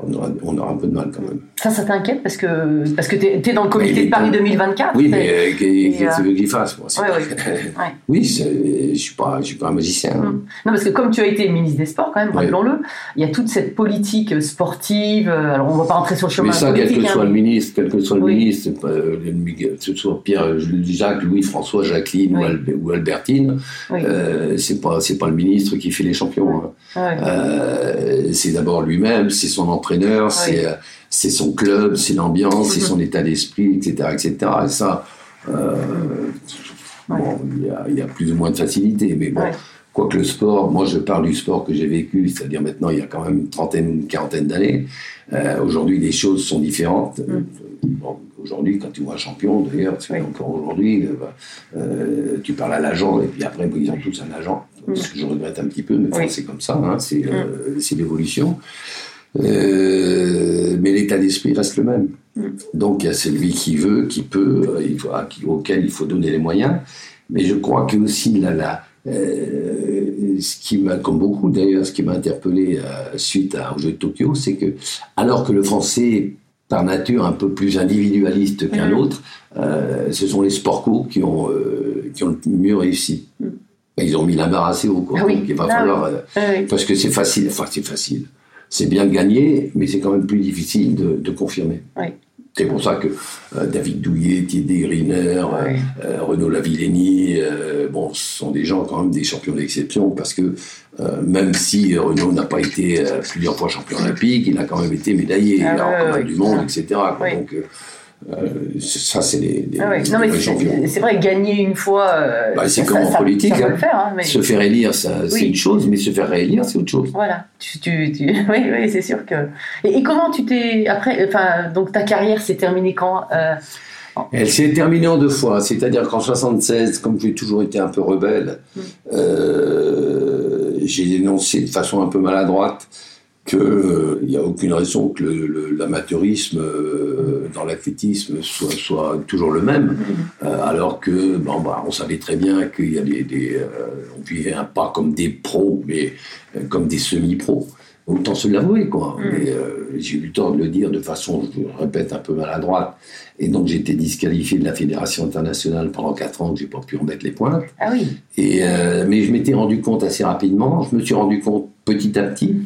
on, aura, on aura un peu de mal quand même. Ça, ça t'inquiète parce que, parce que tu es, dans le comité Mais de Paris est- 2024 Oui, mais euh, qu'est-ce que tu euh, veux qu'il fasse moi, ouais, ouais. Oui, je suis pas, je suis pas un magicien. hein. Mm. Non, parce que comme tu as été ministre des Sports, quand même, rappelons-le, il y a toute cette politique sportive. euh, Alors, on va pas rentrer sur le chemin Mais ça, quel que hein, soit le ministre, quel que soit le ministre, euh, que ce soit Pierre, Jacques, Louis, François, Jacqueline ou Oui. Albe- ou, Albertine, Oui. euh, pas, c'est pas le ministre qui fait les champions. hein. Euh, c'est d'abord lui-même, c'est son entraîneur, c'est, euh, c'est son club, c'est l'ambiance, c'est Mhm. son état d'esprit, etc., etc. Et ça, euh, bon, il y, a, il y a plus ou moins de facilité, mais bon. Ouais. Quoique le sport, moi je parle du sport que j'ai vécu, c'est-à-dire maintenant il y a quand même une trentaine, une quarantaine d'années. Euh, aujourd'hui les choses sont différentes. Bon, aujourd'hui quand tu vois un champion, d'ailleurs, c'est. Oui. encore aujourd'hui, euh, bah, tu parles à l'agent et puis après ils ont tous un agent. Ce que je regrette un petit peu, mais. Oui. C'est comme ça, hein, c'est, c'est l'évolution. Euh, mais l'état d'esprit reste le même. Mm. Donc il y a celui qui veut, qui peut, euh, il faut- auquel il faut donner les moyens. Mais je crois que aussi là, là, euh, ce qui m'a, comme beaucoup d'ailleurs, ce qui m'a interpellé euh, suite à, aux Jeux de Tokyo, c'est que alors que le Français par nature un peu plus individualiste qu'un Mhm. autre, ce sont les sports co qui ont qui ont le mieux réussi. Ils ont mis la barre assez haut, quoi. Ah oui. Donc il va Ah falloir. ouais. parce que c'est facile, enfin c'est facile. C'est bien de gagner, mais c'est quand même plus difficile de, de confirmer. Oui. C'est pour ça que euh, David Douillet, Thierry Griner, euh, Oui. euh, Renaud Lavillenie, euh, bon, ce sont des gens quand même des champions d'exception parce que même si Renaud n'a pas été plusieurs fois champion olympique, il a quand même été médaillé Ah il a ouais, ouais, du monde, ouais. etc. Donc euh, ça, c'est les, les- Ah ouais. les c'est vrai, gagner une fois. euh, Bah, c'est comme en politique, Ça hein. le faire, hein, mais. Se faire élire, ça, c'est une chose, mais se faire réélire, c'est autre chose. Voilà, tu, tu, tu- oui, oui, c'est sûr que. Et, et comment tu t'es après, enfin, donc ta carrière s'est terminée quand euh, Elle s'est terminée en deux fois. C'est-à-dire qu'en 76, comme j'ai toujours été un peu rebelle, Mm. euh, j'ai dénoncé de façon un peu maladroite qu'il n'y a aucune raison que l'amateurisme euh, dans l'athlétisme soit, soit toujours le même, euh, alors que bon, bah, on savait très bien qu'il y avait des, euh, on vivait un pas comme des pros, mais euh, comme des semi-pros. Autant se l'avouer, quoi. Mm. Euh, j'ai eu le temps de le dire de façon, je le répète, un peu maladroite. Et donc j'ai été disqualifié de la Fédération internationale pendant 4 ans que j'ai pas pu remettre les pointes. Ah oui, Et, euh, mais je m'étais rendu compte assez rapidement, je me suis rendu compte petit à petit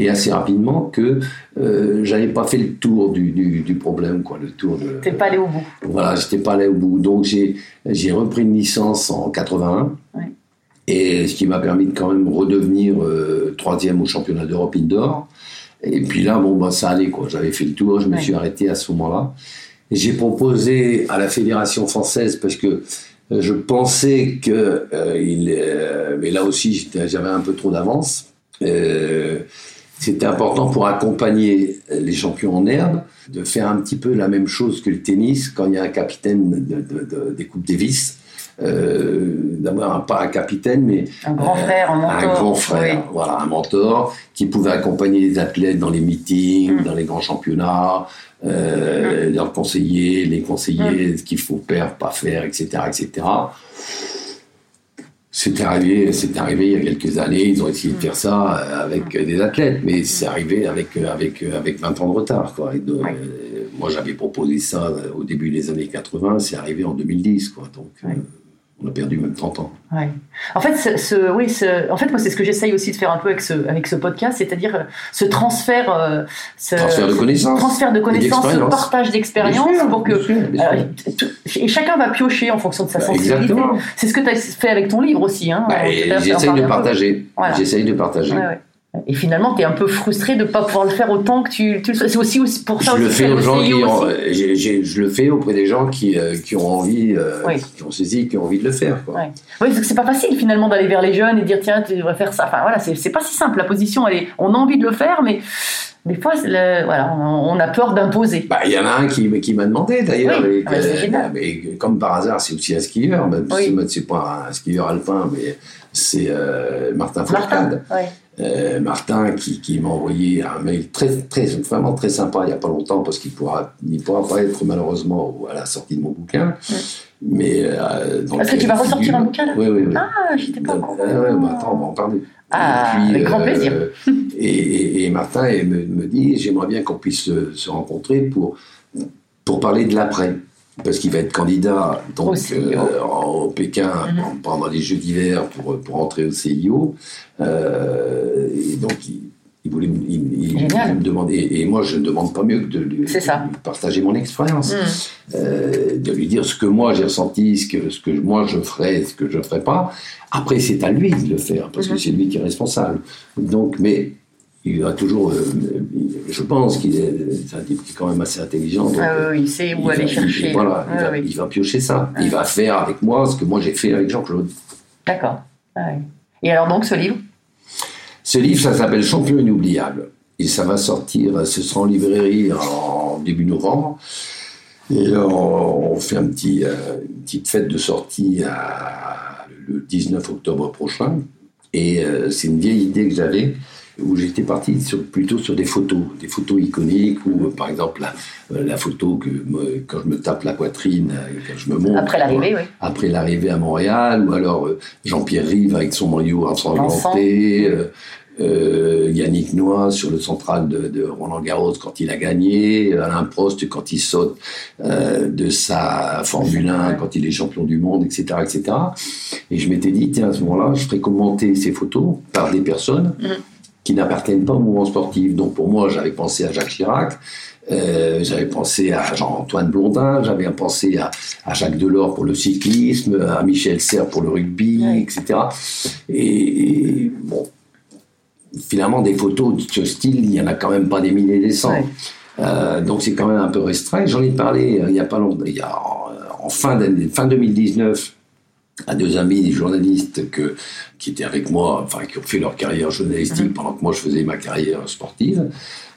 et assez rapidement que euh, j'avais pas fait le tour du, du, du problème, quoi, le tour de. t'es pas allé au bout. Voilà, j'étais pas allé au bout. Donc j'ai j'ai repris une licence en 81. Ouais. Et ce qui m'a permis de quand même redevenir euh, troisième au championnat d'Europe indoor. Et puis là, bon, bah, ça allait, quoi. J'avais fait le tour, je me Ouais. suis arrêté à ce moment-là. J'ai proposé à la Fédération française, parce que euh, je pensais que, euh, il, euh, mais là aussi, j'avais un peu trop d'avance. Euh, c'était important pour accompagner les champions en herbe de faire un petit peu la même chose que le tennis quand il y a un capitaine de, de- de- des Coupes Davis. Euh, D'avoir un, pas un capitaine, mais Un grand frère, un mentor. un grand frère, Oui. voilà, un mentor qui pouvait accompagner les athlètes dans les meetings, Mm. dans les grands championnats, euh, leur conseiller, les conseiller, Mm. ce qu'il faut faire, pas faire, etc., etc. C'est arrivé, c'est arrivé il y a quelques années. Ils ont essayé de faire ça euh, avec des athlètes, mais c'est arrivé avec euh, avec euh, avec 20 ans de retard, quoi. Et de- Ouais. euh, moi, j'avais proposé ça au début des années 80. C'est arrivé en 2010, quoi. Donc, Ouais. euh, on a perdu même 30 ans. Ouais. En fait, ce, ce- oui, ce- en fait, moi, c'est ce que j'essaye aussi de faire un peu avec ce, avec ce podcast, c'est-à-dire euh, ce transfert, euh, ce Transfert de connaissances. transfert de connaissances, ce partage d'expérience, pour que bien sûr, bien sûr. euh, et chacun va piocher en fonction de sa Bah, sensibilité. C'est ce que tu as fait avec ton livre aussi. Hein, Bah, J'essaye de partager. Voilà. J'essaye de partager. Ouais, ouais. Et finalement, tu es un peu frustré de ne pas pouvoir le faire autant que tu, tu le. C'est aussi, pour ça Je le aussi fais que aux gens qui ont, je le fais auprès des gens qui, euh, qui ont envie, euh, Oui. qui ont saisi, qui ont envie de le faire. Quoi. Ouais. Oui, parce que c'est pas facile finalement d'aller vers les jeunes et dire tiens, tu devrais faire ça. Enfin voilà, c'est pas si simple. La position, elle est, on a envie de le faire, mais Des fois, le- voilà, on, a peur d'imposer. Bah, il y en a un qui, qui m'a demandé d'ailleurs. Oui, ah bah, mais comme par hasard, c'est aussi un skieur. Même Oui. c'est pas un skieur alpin, mais c'est euh, Martin Martin, Fourcade. ouais. Euh, Martin qui, qui m'a envoyé un mail très, très, vraiment très sympa il n'y a pas longtemps parce qu'il pourra, il pourra pas être malheureusement à la sortie de mon bouquin. Mais euh, Est-ce que tu vas ressortir figure- un bouquin, là Oui, oui, oui. Ah, j'étais pas Ah courant. ouais, bah attends, on va en parler. Ah, avec grand plaisir. et, et- et Martin me, me dit j'aimerais bien qu'on puisse se, se rencontrer pour, pour parler de l'après. Parce qu'il va être candidat donc, euh, en- au Pékin Mhm. pendant les Jeux d'hiver pour, pour entrer au CIO. Euh, et donc, il, il voulait me- il, il- me demander. Et moi, je ne demande pas mieux que de lui, de partager mon expérience. Mm. Euh, de lui dire ce que moi j'ai ressenti, ce que, ce que moi je ferais, ce que je ne ferais pas. Après, c'est à lui de le faire, parce Mhm. que c'est lui qui est responsable. Donc, mais il a toujours, euh, je pense qu'il est, c'est un type qui est quand même assez intelligent. donc, Ah euh, oui, oui, c'est où il aller va- chercher. il- voilà, il, va, oui. il va piocher ça. Il va faire avec moi ce que moi j'ai fait avec Jean-Claude. D'accord. Ah oui. Et alors donc ce livre? Ce livre, ça s'appelle Champion inoubliable. Et ça va sortir, ce sera en librairie en début novembre. Et on, on fait un petit, euh, une petite fête de sortie à- le 19 octobre prochain. Et euh, c'est une vieille idée que j'avais où j'étais parti sur, plutôt sur des photos, des photos iconiques, ou euh, par exemple la, euh, la photo que me- quand je me tape la poitrine, euh, quand je me monte. Après l'arrivée, oui. après l'arrivée à Montréal, ou alors Jean-Pierre Rive avec son maillot ensanglanté, euh, Yannick Noah sur le central de, de Roland Garros quand il a gagné, Alain Prost quand il saute euh, de sa Formule 1 quand il est champion du monde, etc., etc. Et je m'étais dit, tiens, à ce moment-là, je ferais commenter ces photos par des personnes Mhm. Qui n'appartiennent pas au mouvement sportif. Donc pour moi, j'avais pensé à Jacques Chirac, euh, j'avais pensé à Jean-Antoine Blondin, j'avais pensé à, à Jacques Delors pour le cyclisme, à Michel Serres pour le rugby, Ouais. etc. Et, et, bon, finalement, des photos de ce style, il n'y en a quand même pas des milliers et des cents. Ouais. Euh, donc c'est quand même un peu restreint. J'en ai parlé euh, il y a pas longtemps, il y a en, en fin, fin 2019 à deux amis des journalistes que, qui étaient avec moi, enfin qui ont fait leur carrière journalistique Mhm. pendant que moi je faisais ma carrière sportive,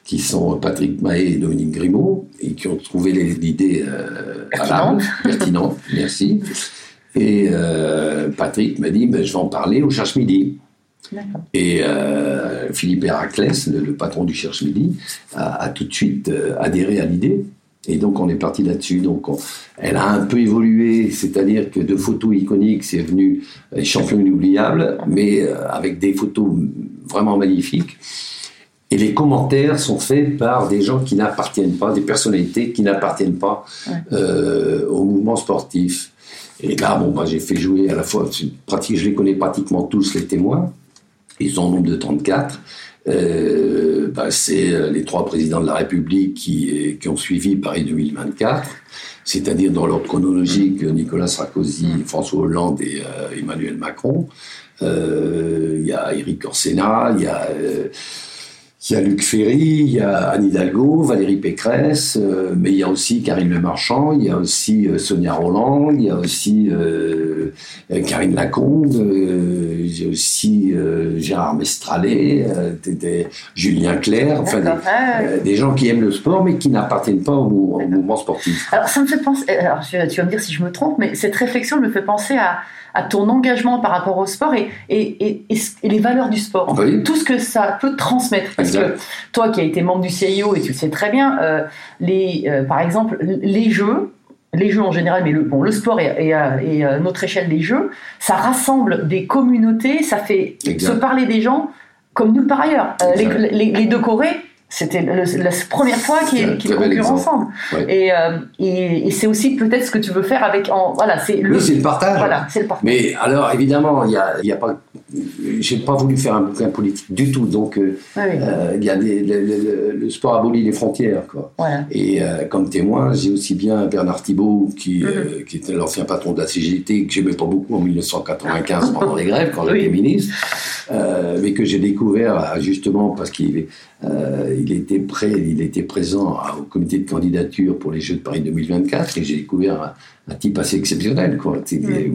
qui sont Patrick Mahé et Dominique Grimaud, et qui ont trouvé l'idée euh, valable, pertinente, merci. Et euh, Patrick m'a dit, ben, je vais en parler au Cherche Midi. Et euh, Philippe Héraclès, le, le patron du Cherche Midi, a, a tout de suite euh, adhéré à l'idée. Et donc on est parti là-dessus. Donc on- elle a un peu évolué, c'est-à-dire que de photos iconiques, c'est venu euh, champion inoubliable, mais euh, avec des photos vraiment magnifiques. Et les commentaires sont faits par des gens qui n'appartiennent pas, des personnalités qui n'appartiennent pas Ouais. euh, au mouvement sportif. Et là, bon, bah, j'ai fait jouer à la fois, je les connais pratiquement tous, les témoins. Ils sont au nombre de 34. Euh, bah, c'est euh, les trois présidents de la République qui, qui ont suivi Paris 2024, c'est-à-dire dans l'ordre chronologique Nicolas Sarkozy, François Hollande et euh, Emmanuel Macron. Euh, Il y a Éric Orsena, il y a euh, il y a Luc Ferry, il y a Anne Hidalgo, Valérie Pécresse, euh, mais il y a aussi Karine Le Marchand, il y a aussi euh, Sonia Roland, il y a aussi euh, Karine Lacombe, il y a aussi Gérard Mestralet, Julien Clerc, enfin des. Ah, des gens qui aiment le sport mais qui n'appartiennent pas au, mou- au mouvement sportif. Alors, ça me fait penser. Alors, tu vas me dire si je me trompe, mais cette réflexion me fait penser à, à ton engagement par rapport au sport et, et, et, les valeurs du sport. En fait. Oui. Tout ce que ça peut transmettre. Parce Exact. que toi qui as été membre du CIO et tu le sais très bien, euh, les, euh, par exemple, les jeux. Les jeux en général, mais le, bon, le sport et, et, à- et à notre échelle les jeux, ça rassemble des communautés, ça fait Exact. se parler des gens comme nulle part ailleurs. Euh, les, Exact. les- les deux Corées, c'était la première fois qu'ils bel concurrent ensemble. Ouais. Et, euh, et, et c'est aussi peut-être ce que tu veux faire avec. En, voilà, c'est le. Oui, c'est le partage. Voilà, c'est le partage. Mais alors, évidemment, il y a, y a pas, j'ai pas voulu faire un bouquin politique du tout. Donc, euh, Oui, euh, il y a des, le, le- le sport abolit les frontières, quoi. Voilà. Et euh, comme témoin, j'ai aussi bien Bernard Thibault, qui, euh, qui était l'ancien patron de la CGT, que j'aimais pas beaucoup en 1995 pendant les grèves, quand j'étais Oui. ministre, euh, mais que j'ai découvert justement parce qu'il il était prêt, il était présent au comité de candidature pour les Jeux de Paris 2024, et j'ai découvert un, un type assez exceptionnel, quoi. C'était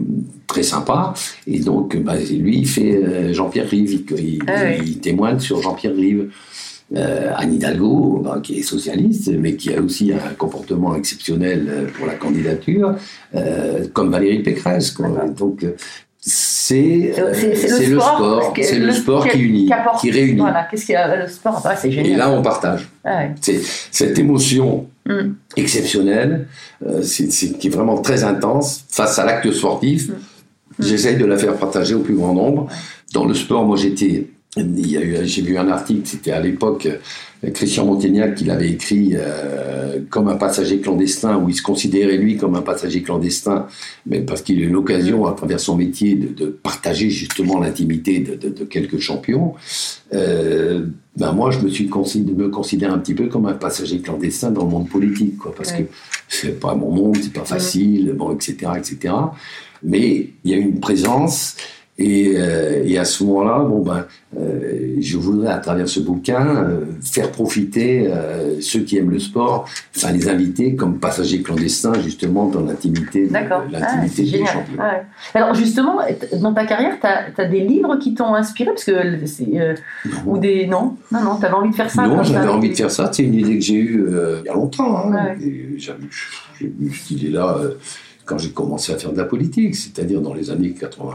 très sympa. Et donc, bah, lui, il fait euh, Jean-Pierre Rive, il, Ah oui. il témoigne sur Jean-Pierre Rive. euh, Anne Hidalgo, ben, qui est socialiste, mais qui a aussi un comportement exceptionnel euh, pour la candidature, euh, comme Valérie Pécresse. quoi. Donc, c'est c'est le sport, c'est le sport qui unit, apporte- qui réunit. Voilà, qu'est-ce qu'il y a le sport C'est génial. Et là, on partage. Ah ouais. C'est cette émotion Mm. exceptionnelle, euh, qui est vraiment très intense face à l'acte sportif. Mm. J'essaye de la faire partager au plus grand nombre. Dans le sport, moi j'étais, il y a eu, j'ai vu un article, c'était à l'époque euh, Christian Montaignac qui l'avait écrit euh, comme un passager clandestin, où il se considérait lui comme un passager clandestin, mais parce qu'il a eu l'occasion, à travers son métier, de, de partager justement l'intimité de, de- de quelques champions. Euh, ben moi, je me suis considéré, me considère un petit peu comme un passager clandestin dans le monde politique, quoi, parce Ouais. que c'est pas mon monde, c'est pas facile, bon, etc., etc. Mais il y a une présence. Et, euh, et à ce moment-là, bon ben, euh, je voudrais à travers ce bouquin euh, faire profiter ceux qui aiment le sport, enfin les inviter comme passagers clandestins justement dans l'intimité, de- Ah, l'intimité. Ah ouais. Alors justement, dans ta carrière, tu as, des livres qui t'ont inspiré? Parce que c'est, ou des non, non, non, t'avais envie de faire ça. Non, j'avais envie de faire ça. C'est une idée que j'ai eue il y a longtemps. hein. Ouais. Et J'avais j'ai eu cette idée-là euh, quand j'ai commencé à faire de la politique, c'est-à-dire dans les années 80,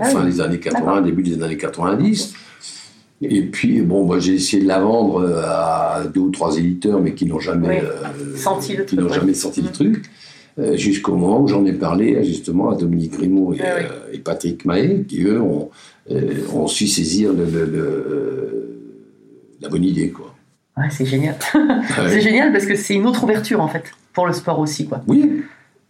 Ah fin oui. des années 80, D'accord. début des années 90. Et puis, bon, moi, j'ai essayé de la vendre euh, à deux ou trois éditeurs, mais qui n'ont jamais, Oui. euh, Senti le qui truc, jamais senti le truc. euh, Jusqu'au moment où j'en ai parlé justement à Dominique Grimaud et, Ah oui. euh, et Patrick Mahé, qui eux ont, ont su saisir le- le- le- la bonne idée. Quoi. Ouais, c'est génial. Ouais. C'est génial parce que c'est une autre ouverture en fait pour le sport aussi quoi. Oui,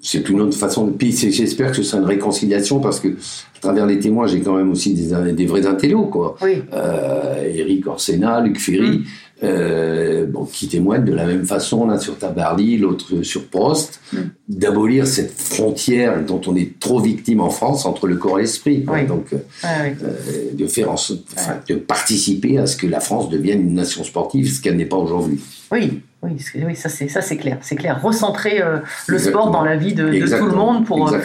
c'est une autre façon de. Puis j'espère que ce sera une réconciliation parce que à travers les témoins, j'ai quand même aussi des, des vrais intellos, quoi. Oui. Euh, Eric Orsena, Luc Ferry, Mm. euh, bon, qui témoignent de la même façon, l'un sur Tabarly, l'autre sur Prost, Mm. d'abolir cette frontière dont on est trop victime en France entre le corps et l'esprit. Oui. Donc, euh, ouais. euh, de faire en sorte, enfin, de participer à ce que la France devienne une nation sportive, ce qu'elle n'est pas aujourd'hui. Oui, oui, oui, ça c'est ça c'est clair, c'est clair. Recentrer euh, le Exactement. sport dans la vie de, de tout le monde pour euh,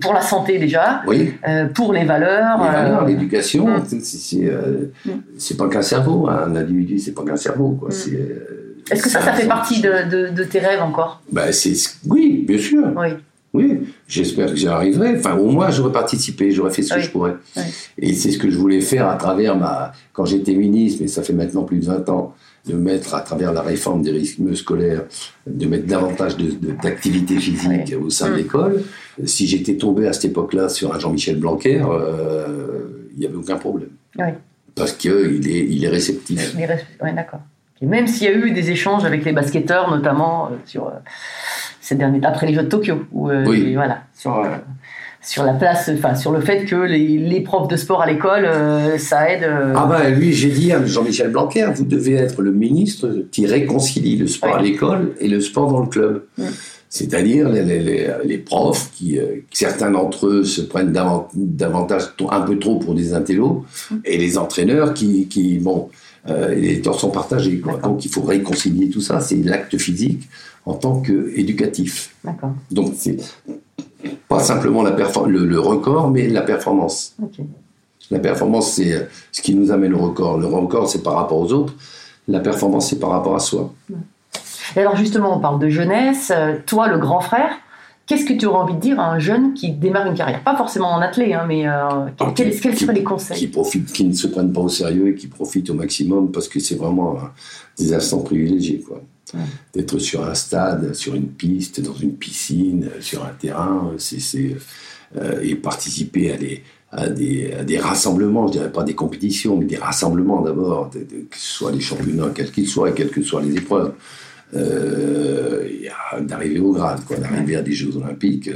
pour la santé déjà, Oui. euh, pour les valeurs. Les valeurs, l'éducation, c'est- pas qu'un cerveau, hein, un individu, c'est pas qu'un cerveau. Mm. Euh, Est-ce que ça, ça fait partie de, de, de tes rêves encore? Ben, c'est, oui, bien sûr. Oui. Oui, j'espère que j'y arriverai. Enfin, au moins, j'aurais participé, j'aurais fait ce Oui. que je pourrais. Oui. Et c'est ce que je voulais faire à travers ma. Quand j'étais ministre, mais ça fait maintenant plus de 20 ans, de mettre à travers la réforme des rythmes scolaires, de mettre davantage de, de- d'activité physique Oui. au sein de Mm. l'école. Si j'étais tombé à cette époque-là sur un Jean-Michel Blanquer, euh, il n'y avait aucun problème. Oui. Parce qu'il est, il est réceptif. Les res- ouais, d'accord. Et même s'il y a eu des échanges avec les basketteurs, notamment euh, sur euh, ces derniers après les Jeux de Tokyo, où, euh, Oui. voilà, sur, euh, sur la place, enfin sur le fait que les, les profs de sport à l'école, euh, ça aide. euh, Ah ben lui, j'ai dit à Jean-Michel Blanquer, vous devez être le ministre qui réconcilie le sport Ouais. à l'école et le sport dans le club. Mm. C'est-à-dire les, les- les- les profs qui, euh, certains d'entre eux se prennent davant- davantage, un peu trop pour des intellos, Mm. et les entraîneurs qui, qui bon, les torts sont partagés. quoi. Donc il faut réconcilier tout ça, c'est l'acte physique en tant qu'éducatif. D'accord. Donc c'est pas simplement la le, le record, mais la performance. La performance, c'est euh, ce qui nous amène au record. Le record, c'est par rapport aux autres. La performance, c'est par rapport à soi. Et alors justement, on parle de jeunesse. Euh, Toi, le grand frère, qu'est-ce que tu aurais envie de dire à un jeune qui démarre une carrière? Pas forcément en athlète, hein, mais euh, quels, quels- quels seraient les conseils? Qui profitent, qui ne se prennent pas au sérieux et qui profitent au maximum parce que c'est vraiment des instants privilégiés. Quoi. Ouais. D'être sur un stade, sur une piste, dans une piscine, sur un terrain, euh, c'est, euh, et participer à des, à, des, à des rassemblements, je dirais pas des compétitions, mais des rassemblements d'abord, que ce soit les championnats, quels qu'ils soient, et quelles que soient les épreuves. Euh, d'arriver au grade, quoi, d'arriver à des Jeux Olympiques,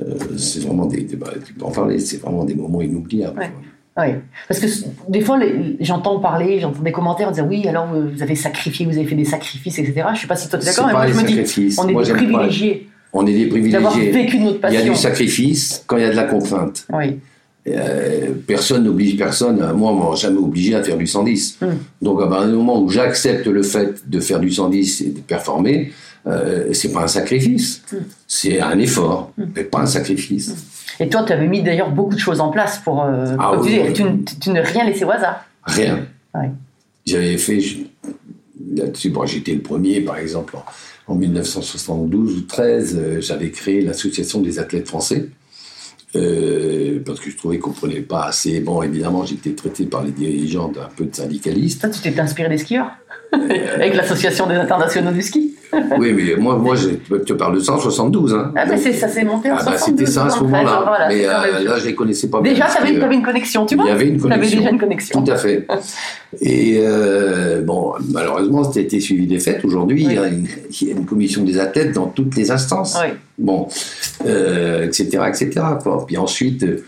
euh, c'est vraiment des, des- bah, tu peux en parler, c'est vraiment des moments inoubliables. Ouais. Oui, parce que des fois, j'entends parler, j'entends des commentaires dire oui, alors vous avez sacrifié, vous avez fait des sacrifices, etc. Je sais pas si toi tu es d'accord, mais moi me dis, on est Moi, des pas. privilégiés On est des d'avoir privilégiés. vécu notre Il y a passion. du sacrifice quand il y a de la contrainte. Oui, Euh, personne n'oblige personne. Moi, on m'a jamais obligé à faire du 110. Mm. Donc, à partir du moment où j'accepte le fait de faire du 110 et de performer, euh, c'est pas un sacrifice. Mm. C'est un effort, mais pas un sacrifice. Et toi, tu avais mis d'ailleurs beaucoup de choses en place pour. euh, Ah oui, tu, tu ne rien laissé au hasard. Rien. Ouais. J'avais fait là-dessus, bon, j'étais le premier, par exemple, en, en 1972 ou 13, euh, j'avais créé l'association des athlètes français. Euh, parce que je trouvais qu'on prenait pas assez. Bon, évidemment, j'étais traité par les dirigeants d'un peu de syndicaliste. Ça, tu t'es inspiré des skieurs Avec l'association des internationaux du ski Oui, mais moi, moi je te parle de 172. Hein. Ah, mais c'est- ça s'est monté en Ah bah, 72, c'était ça à ce 73, moment-là. voilà, mais c'est euh, là, je les connaissais pas. Déjà, tu avais, une connexion, tu Il vois y avait une connexion. déjà une connexion. Tout à fait. Et euh, bon, malheureusement, c'était été suivi des faits. Aujourd'hui, Oui. il, y a une, il y a une commission des athlètes dans toutes les instances. Oui. Bon, euh, etc., etc. quoi. Puis ensuite, euh,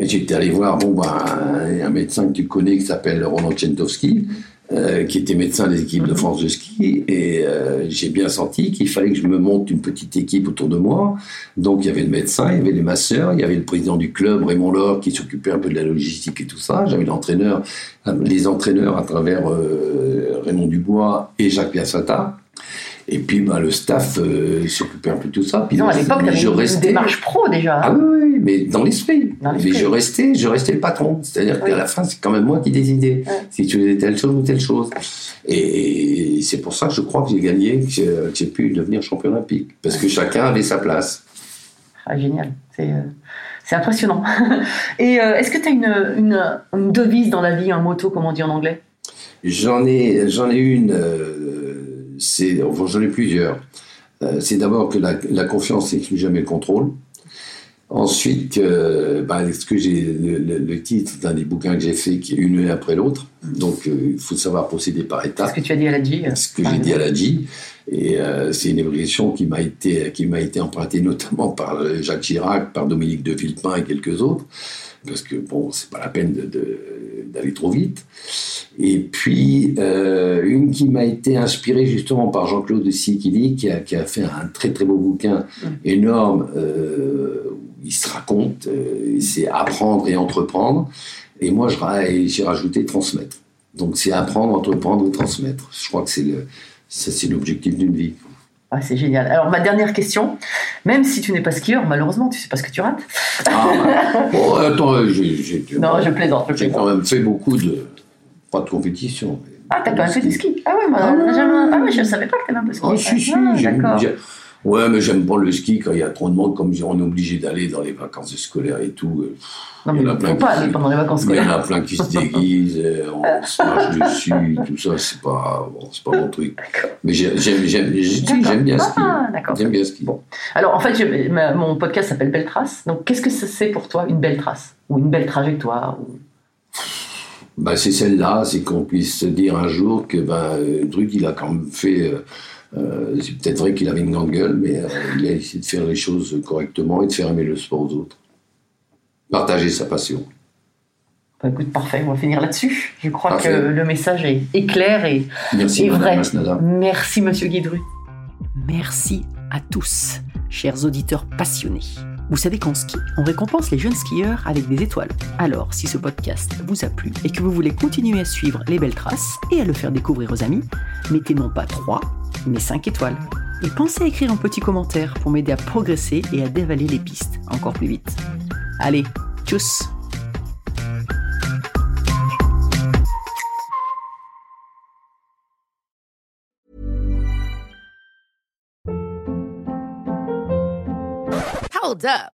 j'étais allé voir bon, bah, un, un médecin que tu connais qui s'appelle Roland Tchentowski, euh, qui était médecin des équipes de France de ski. Et euh, j'ai bien senti qu'il fallait que je me monte une petite équipe autour de moi. Donc il y avait le médecin, il y avait les masseurs, il y avait le président du club, Raymond Laure, qui s'occupait un peu de la logistique et tout ça. J'avais l'entraîneur, les entraîneurs à travers euh, Raymond Dubois et Jacques Piazzata. Et puis bah, le staff euh, s'occupait un peu de tout ça. Puis Non, à l'époque, tu une restais- démarche pro déjà. Ah oui, oui, mais dans l'esprit. Mais je restais, je restais le patron. C'est-à-dire Oui. qu'à la fin, c'est quand même moi qui décidais si tu faisais telle chose ou telle chose. Et c'est pour ça que je crois que j'ai gagné, que j'ai- que j'ai pu devenir champion olympique. Parce que chacun avait sa place. Ah, génial. C'est euh, c'est impressionnant. Et euh, est-ce que tu as une, une, une devise dans la vie, un motto, comme on dit en anglais? J'en ai, j'en ai une, euh, c'est, enfin, j'en ai plusieurs. Euh, c'est d'abord que la, la confiance n'exclut jamais le contrôle. Ensuite, euh, bah, ce que j'ai le, le- le titre d'un des bouquins que j'ai fait, qui est une après l'autre. Donc, euh, il faut savoir procéder par Ce étapes. que tu as dit à la G. ce que j'ai dit à la J. Et euh, c'est une évolution qui m'a été, qui m'a été empruntée notamment par euh, Jacques Chirac, par Dominique de Villepin et quelques autres. Parce que bon, c'est pas la peine de- de- d'aller trop vite. Et puis, euh, une qui m'a été inspirée justement par Jean-Claude Sikili, qui a, qui a fait un très très beau bouquin énorme, euh, où il se raconte, c'est apprendre et entreprendre. Et moi, j'ai rajouté transmettre. Donc, c'est apprendre, entreprendre et transmettre. Je crois que c'est le, c'est l'objectif d'une vie. Ah, c'est génial. Alors, ma dernière question, même si tu n'es pas skieur, malheureusement, tu sais pas ce que tu rates. Ah, bon, attends, j'ai, j'ai- Non, je plaisante, j'ai quand même fait beaucoup de, pas de compétition. mais- Ah, t'as quand même fait du ski Ah ouais, moi, Ah jamais- ah ouais, je savais pas que t'avais un peu ski. Ah, si, si, Ah, j'ai- Ouais, mais j'aime pas le ski quand il y a trop de monde, comme on est obligé d'aller dans les vacances scolaires et tout. euh, Non, mais il y en a plein pas se- aller pendant les vacances Mais il y en scolaires. a plein qui se déguisent, euh, on se marche dessus, tout ça, c'est pas, bon, c'est pas mon truc. Mais j'ai- j'aime, bien skier. Ah, d'accord. J'aime bien skier. Bon. Alors, en fait, je- ma- mon podcast s'appelle Belle Trace. Donc, qu'est-ce que c'est pour toi une belle trace? Ou une belle trajectoire ou- Bah, c'est celle-là, c'est qu'on puisse se dire un jour que ben, euh, Druck, il a quand même fait. euh, euh, c'est peut-être vrai qu'il avait une grande gueule, mais euh, il a essayé de faire les choses correctement et de faire aimer le sport aux autres. Partager sa passion. Bah, écoute, parfait, on va finir là-dessus. Je crois Parfait. que le message est, est clair et, Merci, et Madame vrai. Masnada. Merci, monsieur Guidru. Merci à tous, chers auditeurs passionnés. Vous savez qu'en ski, on récompense les jeunes skieurs avec des étoiles. Alors, si ce podcast vous a plu et que vous voulez continuer à suivre les belles traces et à le faire découvrir aux amis, mettez non pas 3, mais 5 étoiles. Et pensez à écrire un petit commentaire pour m'aider à progresser et à dévaler les pistes encore plus vite. Allez, tchuss Hold up.